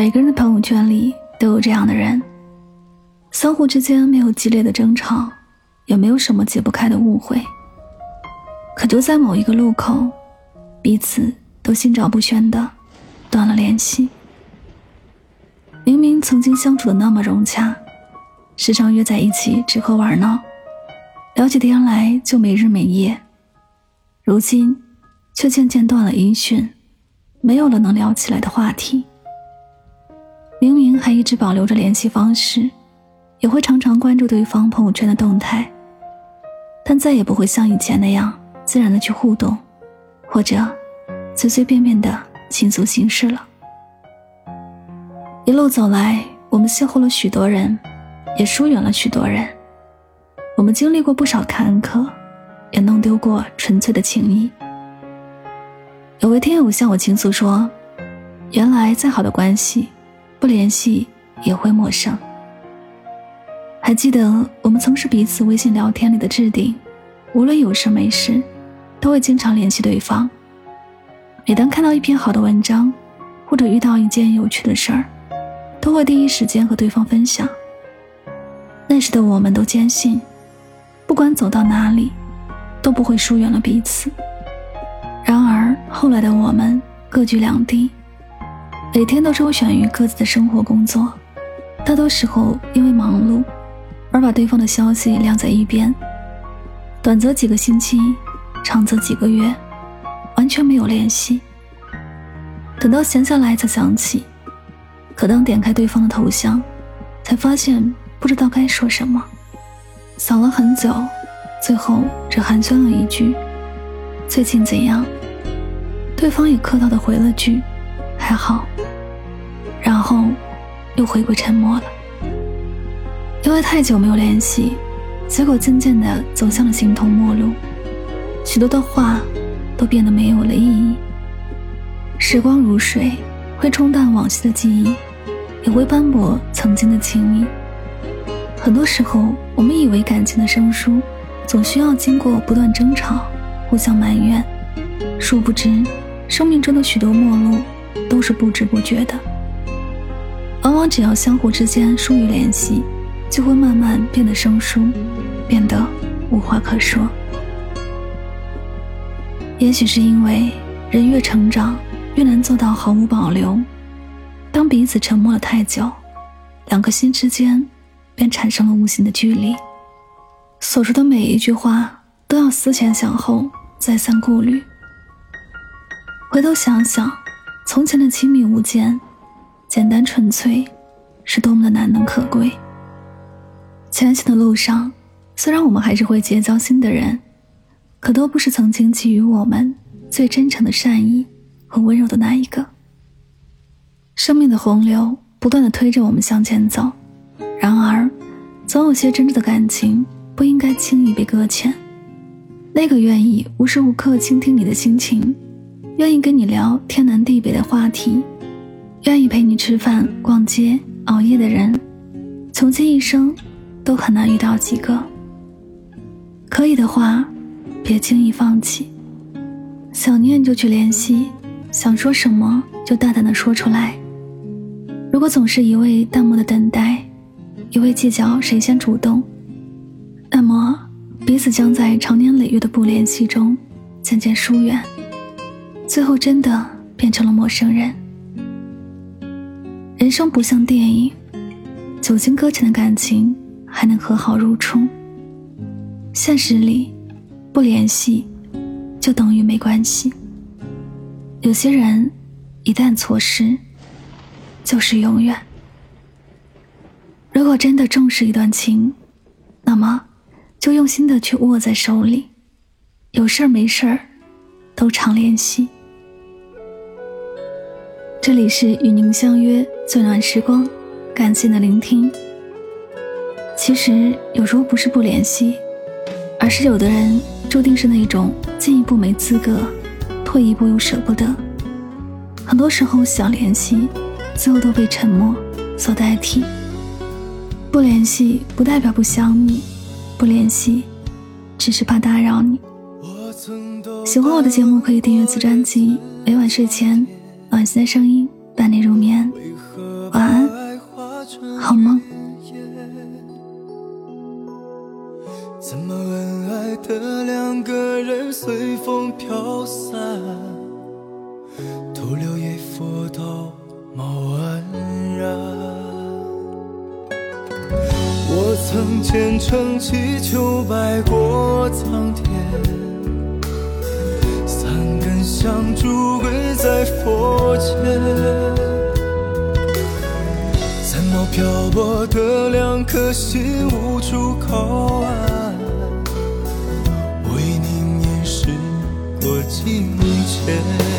每个人的朋友圈里都有这样的人，相互之间没有激烈的争吵，也没有什么解不开的误会，可就在某一个路口，彼此都心照不宣的断了联系。明明曾经相处的那么融洽，时常约在一起吃喝玩闹，聊起天来就没日没夜，如今却渐渐断了音讯。没有了能聊起来的话题。明明还一直保留着联系方式，也会常常关注对方朋友圈的动态，但再也不会像以前那样自然的去互动，或者随随便便的倾诉心事了。一路走来，我们邂逅了许多人，也疏远了许多人。我们经历过不少坎坷，也弄丢过纯粹的情谊。有位听友向我倾诉说：“原来再好的关系，不联系也会陌生。还记得我们曾是彼此微信聊天里的置顶，无论有事没事，都会经常联系对方。每当看到一篇好的文章，或者遇到一件有趣的事儿，都会第一时间和对方分享。那时的我们都坚信，不管走到哪里，都不会疏远了彼此。”然而后来的我们各居两地，每天都周旋于各自的生活工作，大多时候因为忙碌而把对方的消息晾在一边，短则几个星期，长则几个月，完全没有联系。等到闲下来才想起，可当点开对方的头像，才发现不知道该说什么，想了很久，最后只寒暄了一句：“最近怎样？”对方也客套的回了句：“还好。”然后又回归沉默了。因为太久没有联系，结果渐渐的走向了形同陌路，许多的话都变得没有了意义。时光如水，会冲淡往昔的记忆，也会斑驳曾经的情谊。很多时候，我们以为感情的生疏，总需要经过不断争吵、互相埋怨，殊不知。生命中的许多陌路，都是不知不觉的。往往只要相互之间疏于联系，就会慢慢变得生疏，变得无话可说。也许是因为人越成长，越难做到毫无保留。当彼此沉默了太久，两颗心之间便产生了无形的距离。所说的每一句话，都要思前想后，再三顾虑。回头想想，从前的亲密无间、简单纯粹，是多么的难能可贵。前行的路上，虽然我们还是会结交新的人，可都不是曾经给予我们最真诚的善意和温柔的那一个。生命的洪流不断的推着我们向前走，然而，总有些真挚的感情不应该轻易被搁浅。那个愿意无时无刻倾听你的心情。愿意跟你聊天南地北的话题，愿意陪你吃饭、逛街、熬夜的人，穷尽一生都很难遇到几个。可以的话，别轻易放弃。想念就去联系，想说什么就大胆的说出来。如果总是一味淡漠的等待，一味计较谁先主动，那么彼此将在长年累月的不联系中渐渐疏远。最后，真的变成了陌生人。人生不像电影，久经搁浅的感情还能和好如初。现实里，不联系就等于没关系。有些人一旦错失，就是永远。如果真的重视一段情，那么就用心的去握在手里，有事儿没事儿都常联系。这里是与您相约最暖时光，感谢您的聆听。其实有时候不是不联系，而是有的人注定是那种进一步没资格。退一步又舍不得，很多时候想联系，最后都被沉默所代替。不联系不代表不想你，不联系只是怕打扰你。喜欢我的节目可以订阅此专辑，每晚睡前暖心的声音伴你入眠，晚安，好梦。怎么恩爱的两个人随风飘散，徒留一幅道貌岸然。我曾虔诚祈求拜过苍天，将诸鬼在佛前，怎么漂泊的两颗心无处靠岸？为你，念时过境迁。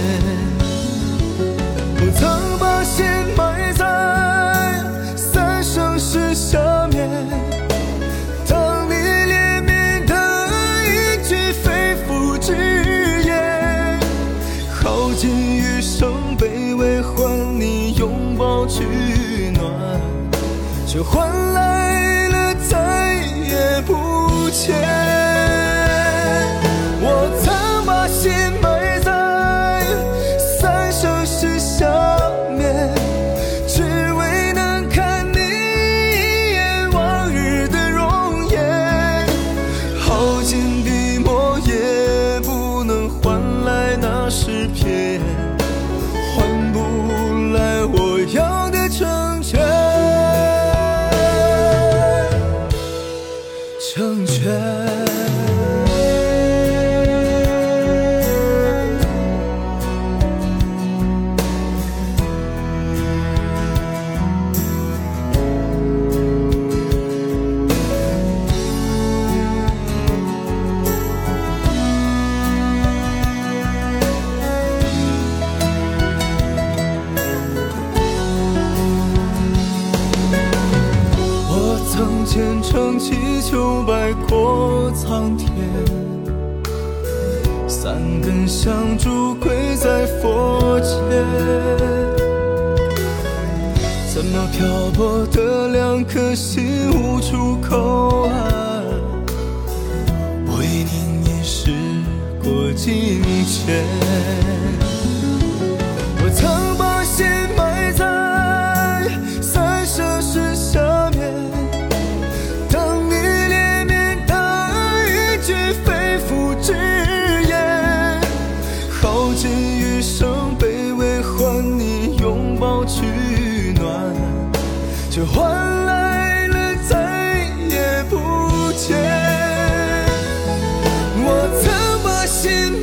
虔诚祈求，拜过苍天，三根香烛跪在佛前，怎么漂泊的两颗心无处靠岸？为你凝视过境迁，却换来了再也不见。我曾把心